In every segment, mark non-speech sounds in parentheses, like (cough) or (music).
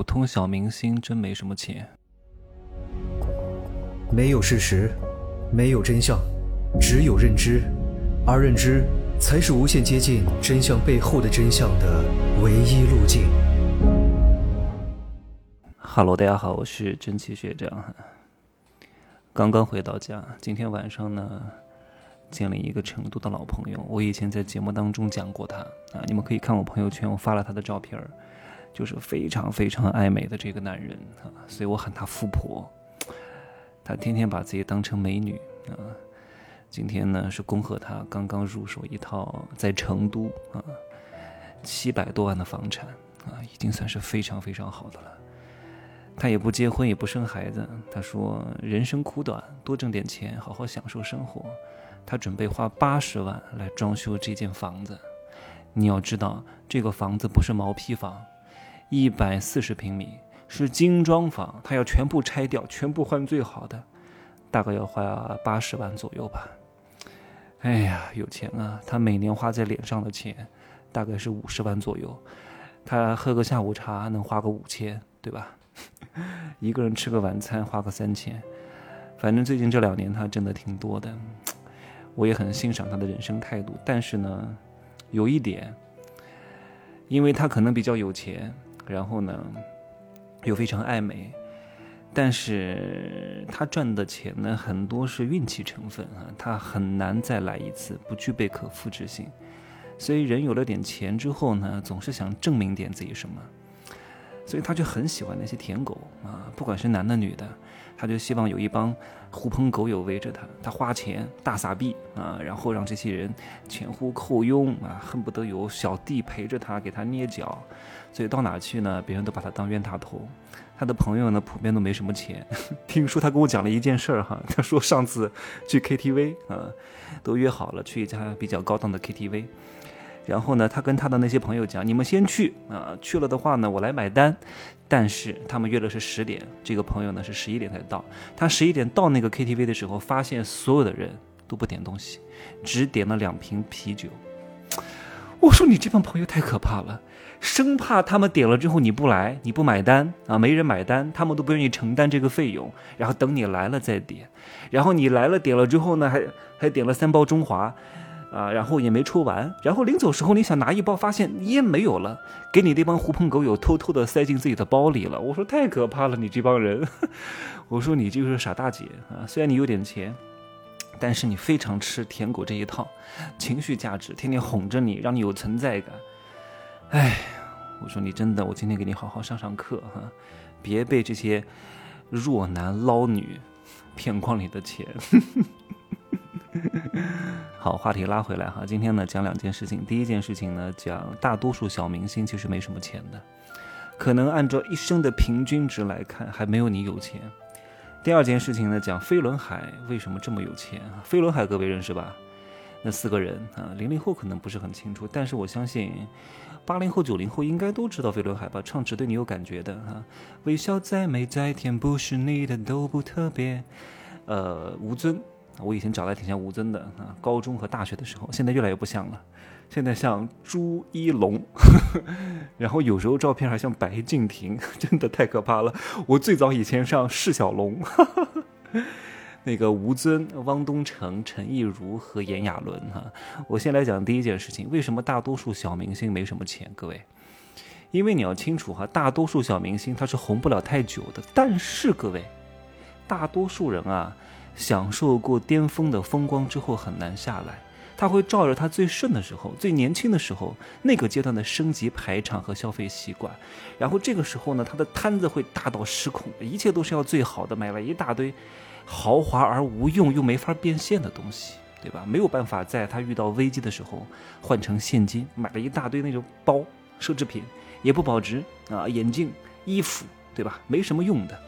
普通小明星真没什么钱。没有事实，没有真相，只有认知，而认知才是无限接近真相背后的真相的唯一路径。Hello，大家好，我是真奇学长。刚刚回到家，今天晚上呢，见了一个成都的老朋友。我以前在节目当中讲过他啊，你们可以看我朋友圈，我发了他的照片儿。就是非常非常爱美的这个男人啊，所以我喊他富婆。他天天把自己当成美女啊。今天呢是恭贺他刚刚入手一套在成都啊七百多万的房产啊，已经算是非常非常好的了。他也不结婚也不生孩子，他说人生苦短，多挣点钱，好好享受生活。他准备花八十万来装修这间房子。你要知道，这个房子不是毛坯房。一百四十平米是精装房，他要全部拆掉，全部换最好的，大概要花八十万左右吧。哎呀，有钱啊！他每年花在脸上的钱大概是五十万左右，他喝个下午茶能花个五千，对吧？(laughs) 一个人吃个晚餐花个三千，反正最近这两年他挣的挺多的，我也很欣赏他的人生态度。但是呢，有一点，因为他可能比较有钱。然后呢，又非常爱美，但是他赚的钱呢，很多是运气成分啊，他很难再来一次，不具备可复制性。所以人有了点钱之后呢，总是想证明点自己什么，所以他就很喜欢那些舔狗啊，不管是男的女的。他就希望有一帮狐朋狗友围着他，他花钱大撒币啊，然后让这些人前呼后拥啊，恨不得有小弟陪着他给他捏脚，所以到哪去呢？别人都把他当冤大头。他的朋友呢，普遍都没什么钱。(laughs) 听说他跟我讲了一件事儿哈，他说上次去 KTV 啊，都约好了去一家比较高档的 KTV。然后呢，他跟他的那些朋友讲：“你们先去啊，去了的话呢，我来买单。”但是他们约的是十点，这个朋友呢是十一点才到。他十一点到那个 KTV 的时候，发现所有的人都不点东西，只点了两瓶啤酒。我说：“你这帮朋友太可怕了，生怕他们点了之后你不来，你不买单啊，没人买单，他们都不愿意承担这个费用。然后等你来了再点，然后你来了点了之后呢，还还点了三包中华。”啊，然后也没抽完，然后临走时候你想拿一包，发现烟没有了，给你那帮狐朋狗友偷偷的塞进自己的包里了。我说太可怕了，你这帮人，(laughs) 我说你就是傻大姐啊！虽然你有点钱，但是你非常吃舔狗这一套，情绪价值，天天哄着你，让你有存在感。哎，我说你真的，我今天给你好好上上课哈，别被这些弱男捞女骗光你的钱。(laughs) (laughs) 好，话题拉回来哈，今天呢讲两件事情。第一件事情呢，讲大多数小明星其实没什么钱的，可能按照一生的平均值来看，还没有你有钱。第二件事情呢，讲飞轮海为什么这么有钱？飞轮海各位认识吧？那四个人啊，零零后可能不是很清楚，但是我相信八零后、九零后应该都知道飞轮海吧？唱只对你有感觉的哈，微笑再美再甜，不是你的都不特别。呃，吴尊。我以前长得挺像吴尊的啊，高中和大学的时候，现在越来越不像了，现在像朱一龙，(laughs) 然后有时候照片还像白敬亭，(laughs) 真的太可怕了。我最早以前像释小龙，(laughs) 那个吴尊、汪东城、陈亦儒和炎亚纶哈。我先来讲第一件事情，为什么大多数小明星没什么钱？各位，因为你要清楚哈，大多数小明星他是红不了太久的，但是各位，大多数人啊。享受过巅峰的风光之后很难下来，他会照着他最顺的时候、最年轻的时候那个阶段的升级排场和消费习惯，然后这个时候呢，他的摊子会大到失控，一切都是要最好的，买了一大堆豪华而无用又没法变现的东西，对吧？没有办法在他遇到危机的时候换成现金，买了一大堆那种包、奢侈品，也不保值啊，眼镜、衣服，对吧？没什么用的。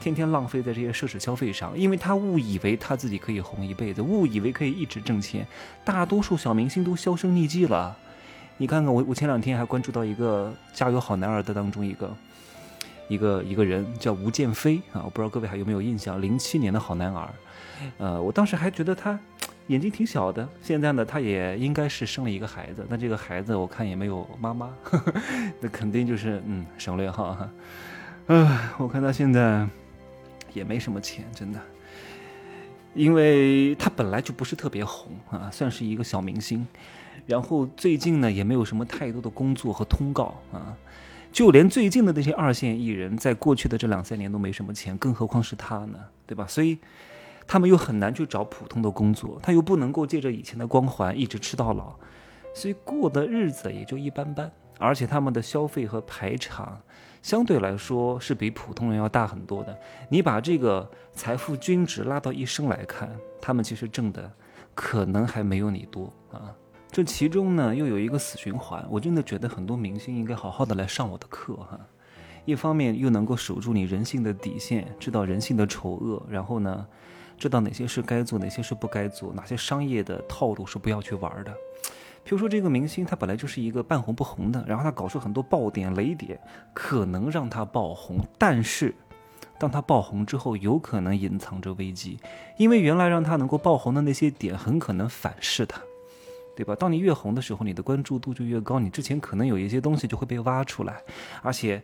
天天浪费在这些奢侈消费上，因为他误以为他自己可以红一辈子，误以为可以一直挣钱。大多数小明星都销声匿迹了。你看看我，我前两天还关注到一个《加油好男儿》的当中一个一个一个人叫吴建飞啊，我不知道各位还有没有印象？零七年的好男儿，呃，我当时还觉得他眼睛挺小的。现在呢，他也应该是生了一个孩子，那这个孩子我看也没有妈妈，呵 (laughs) 呵那肯定就是嗯省略号哈。唉，我看他现在也没什么钱，真的，因为他本来就不是特别红啊，算是一个小明星，然后最近呢也没有什么太多的工作和通告啊，就连最近的那些二线艺人，在过去的这两三年都没什么钱，更何况是他呢，对吧？所以他们又很难去找普通的工作，他又不能够借着以前的光环一直吃到老，所以过的日子也就一般般，而且他们的消费和排场。相对来说是比普通人要大很多的。你把这个财富均值拉到一生来看，他们其实挣的可能还没有你多啊。这其中呢又有一个死循环。我真的觉得很多明星应该好好的来上我的课哈。一方面又能够守住你人性的底线，知道人性的丑恶，然后呢，知道哪些是该做，哪些是不该做，哪些商业的套路是不要去玩的。比如说，这个明星他本来就是一个半红不红的，然后他搞出很多爆点、雷点，可能让他爆红。但是，当他爆红之后，有可能隐藏着危机，因为原来让他能够爆红的那些点，很可能反噬他，对吧？当你越红的时候，你的关注度就越高，你之前可能有一些东西就会被挖出来，而且，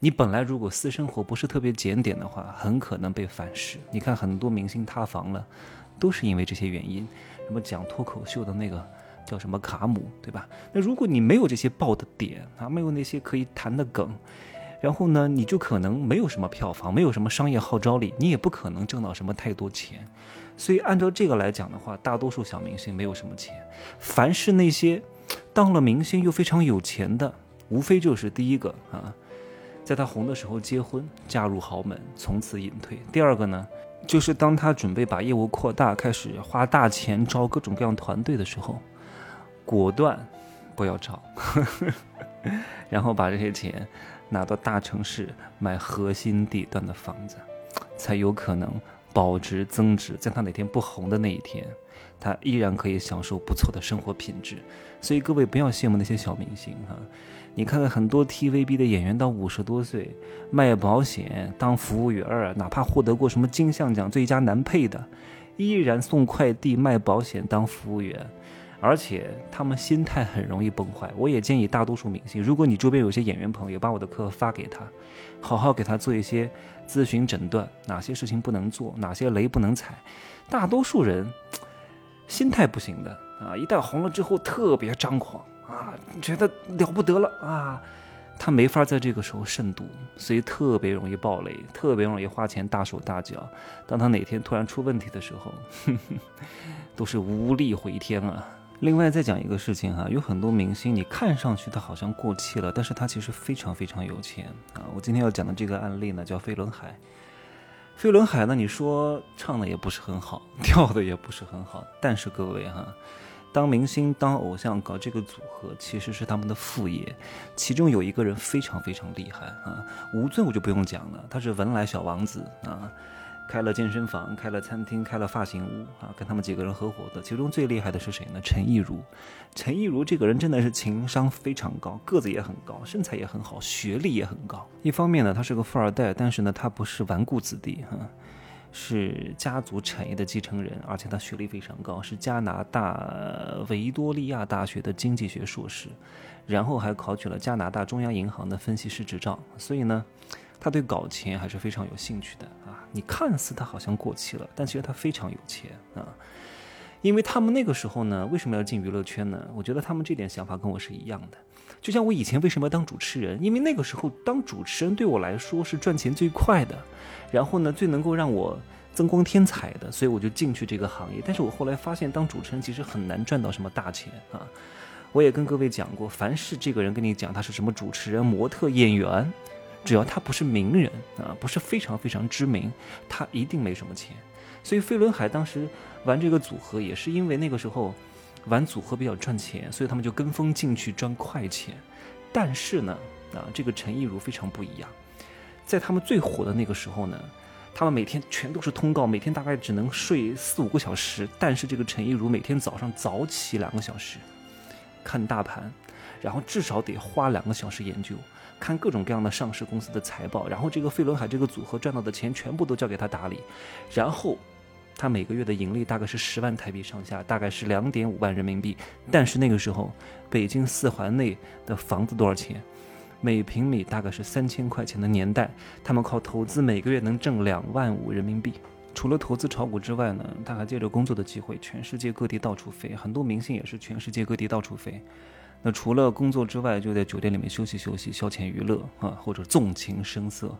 你本来如果私生活不是特别检点的话，很可能被反噬。你看很多明星塌房了，都是因为这些原因。什么讲脱口秀的那个。叫什么卡姆，对吧？那如果你没有这些爆的点啊，没有那些可以谈的梗，然后呢，你就可能没有什么票房，没有什么商业号召力，你也不可能挣到什么太多钱。所以按照这个来讲的话，大多数小明星没有什么钱。凡是那些当了明星又非常有钱的，无非就是第一个啊，在他红的时候结婚，嫁入豪门，从此隐退；第二个呢，就是当他准备把业务扩大，开始花大钱招各种各样团队的时候。果断，不要找，(laughs) 然后把这些钱拿到大城市买核心地段的房子，才有可能保值增值。在他哪天不红的那一天，他依然可以享受不错的生活品质。所以各位不要羡慕那些小明星哈，你看看很多 TVB 的演员到五十多岁卖保险当服务员儿，哪怕获得过什么金像奖最佳男配的，依然送快递卖保险当服务员。而且他们心态很容易崩坏。我也建议大多数明星，如果你周边有些演员朋友，把我的课发给他，好好给他做一些咨询诊断，哪些事情不能做，哪些雷不能踩。大多数人心态不行的啊，一旦红了之后特别张狂啊，觉得了不得了啊，他没法在这个时候慎独，所以特别容易爆雷，特别容易花钱大手大脚。当他哪天突然出问题的时候，(laughs) 都是无力回天啊。另外再讲一个事情哈，有很多明星，你看上去他好像过气了，但是他其实非常非常有钱啊。我今天要讲的这个案例呢，叫飞轮海。飞轮海呢，你说唱的也不是很好，(laughs) 跳的也不是很好，但是各位哈，当明星、当偶像搞这个组合，其实是他们的副业。其中有一个人非常非常厉害啊，吴尊我就不用讲了，他是文莱小王子啊。开了健身房，开了餐厅，开了发型屋啊，跟他们几个人合伙的。其中最厉害的是谁呢？陈亦儒。陈亦儒这个人真的是情商非常高，个子也很高，身材也很好，学历也很高。一方面呢，他是个富二代，但是呢，他不是纨绔子弟哈，是家族产业的继承人，而且他学历非常高，是加拿大维多利亚大学的经济学硕士，然后还考取了加拿大中央银行的分析师执照。所以呢。他对搞钱还是非常有兴趣的啊！你看似他好像过气了，但其实他非常有钱啊。因为他们那个时候呢，为什么要进娱乐圈呢？我觉得他们这点想法跟我是一样的。就像我以前为什么要当主持人？因为那个时候当主持人对我来说是赚钱最快的，然后呢最能够让我增光添彩的，所以我就进去这个行业。但是我后来发现，当主持人其实很难赚到什么大钱啊。我也跟各位讲过，凡是这个人跟你讲他是什么主持人、模特、演员。只要他不是名人啊，不是非常非常知名，他一定没什么钱。所以飞轮海当时玩这个组合，也是因为那个时候玩组合比较赚钱，所以他们就跟风进去赚快钱。但是呢，啊，这个陈亦儒非常不一样，在他们最火的那个时候呢，他们每天全都是通告，每天大概只能睡四五个小时。但是这个陈亦儒每天早上早起两个小时看大盘，然后至少得花两个小时研究。看各种各样的上市公司的财报，然后这个飞轮海这个组合赚到的钱全部都交给他打理，然后他每个月的盈利大概是十万台币上下，大概是两点五万人民币。但是那个时候，北京四环内的房子多少钱？每平米大概是三千块钱的年代，他们靠投资每个月能挣两万五人民币。除了投资炒股之外呢，他还借着工作的机会，全世界各地到处飞。很多明星也是全世界各地到处飞。那除了工作之外，就在酒店里面休息休息，消遣娱乐啊，或者纵情声色。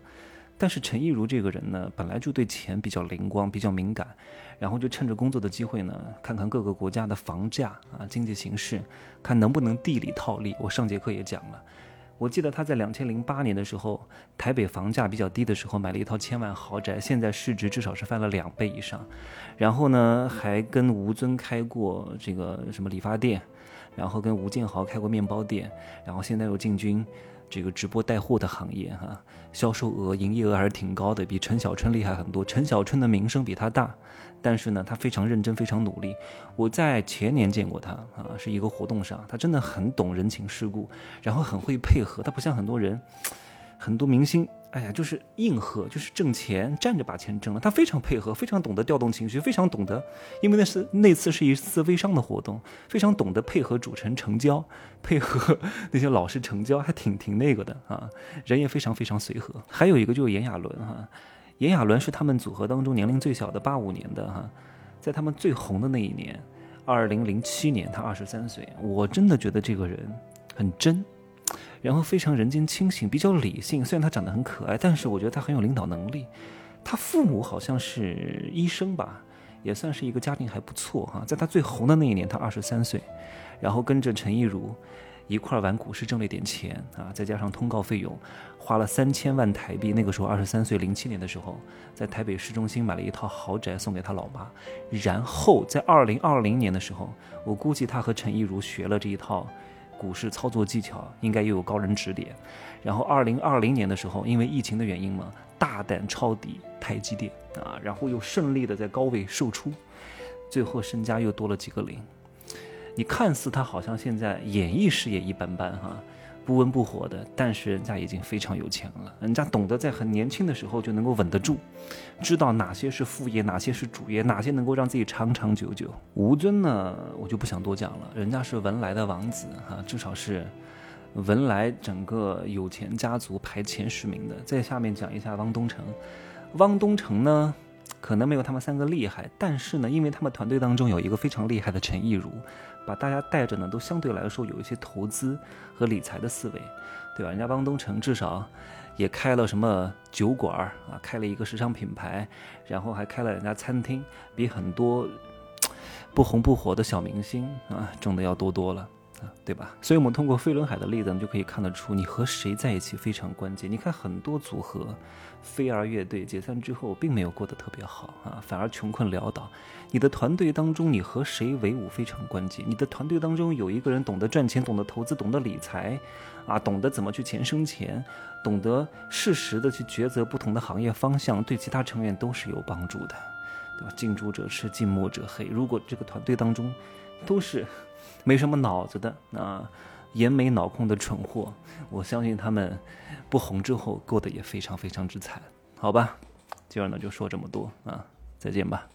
但是陈亦儒这个人呢，本来就对钱比较灵光，比较敏感，然后就趁着工作的机会呢，看看各个国家的房价啊，经济形势，看能不能地理套利。我上节课也讲了。我记得他在两千零八年的时候，台北房价比较低的时候，买了一套千万豪宅，现在市值至少是翻了两倍以上。然后呢，还跟吴尊开过这个什么理发店，然后跟吴建豪开过面包店，然后现在又进军。这个直播带货的行业，哈，销售额、营业额还是挺高的，比陈小春厉害很多。陈小春的名声比他大，但是呢，他非常认真，非常努力。我在前年见过他，啊，是一个活动上，他真的很懂人情世故，然后很会配合。他不像很多人，很多明星。哎呀，就是硬核，就是挣钱，站着把钱挣了。他非常配合，非常懂得调动情绪，非常懂得，因为那是那次是一次微商的活动，非常懂得配合主持人成交，配合 (laughs) 那些老师成交，还挺挺那个的啊。人也非常非常随和。还有一个就是炎亚纶哈，炎亚纶是他们组合当中年龄最小的，八五年的哈，在他们最红的那一年，二零零七年，他二十三岁。我真的觉得这个人很真。然后非常人间清醒，比较理性。虽然他长得很可爱，但是我觉得他很有领导能力。他父母好像是医生吧，也算是一个家庭还不错哈。在他最红的那一年，他二十三岁，然后跟着陈亦儒一块玩股市，挣了一点钱啊，再加上通告费用，花了三千万台币。那个时候二十三岁，零七年的时候，在台北市中心买了一套豪宅送给他老妈。然后在二零二零年的时候，我估计他和陈亦儒学了这一套。股市操作技巧应该又有高人指点，然后二零二零年的时候，因为疫情的原因嘛，大胆抄底台积电啊，然后又顺利的在高位售出，最后身家又多了几个零。你看似他好像现在演艺事业一般般哈。不温不火的，但是人家已经非常有钱了。人家懂得在很年轻的时候就能够稳得住，知道哪些是副业，哪些是主业，哪些能够让自己长长久久。吴尊呢，我就不想多讲了。人家是文莱的王子哈，至少是文莱整个有钱家族排前十名的。在下面讲一下汪东城。汪东城呢？可能没有他们三个厉害，但是呢，因为他们团队当中有一个非常厉害的陈亦儒，把大家带着呢，都相对来说有一些投资和理财的思维，对吧？人家汪东城至少也开了什么酒馆啊，开了一个时尚品牌，然后还开了人家餐厅，比很多 (tsk) 不红不火的小明星啊挣的要多多了。对吧？所以，我们通过飞轮海的例子，就可以看得出，你和谁在一起非常关键。你看，很多组合，飞儿乐队解散之后，并没有过得特别好啊，反而穷困潦倒。你的团队当中，你和谁为伍非常关键。你的团队当中有一个人懂得赚钱，懂得投资，懂得理财，啊，懂得怎么去钱生钱，懂得适时的去抉择不同的行业方向，对其他成员都是有帮助的，对吧？近朱者赤，近墨者黑。如果这个团队当中都是。没什么脑子的啊，眼没脑空的蠢货，我相信他们不红之后过得也非常非常之惨，好吧？今儿呢就说这么多啊，再见吧。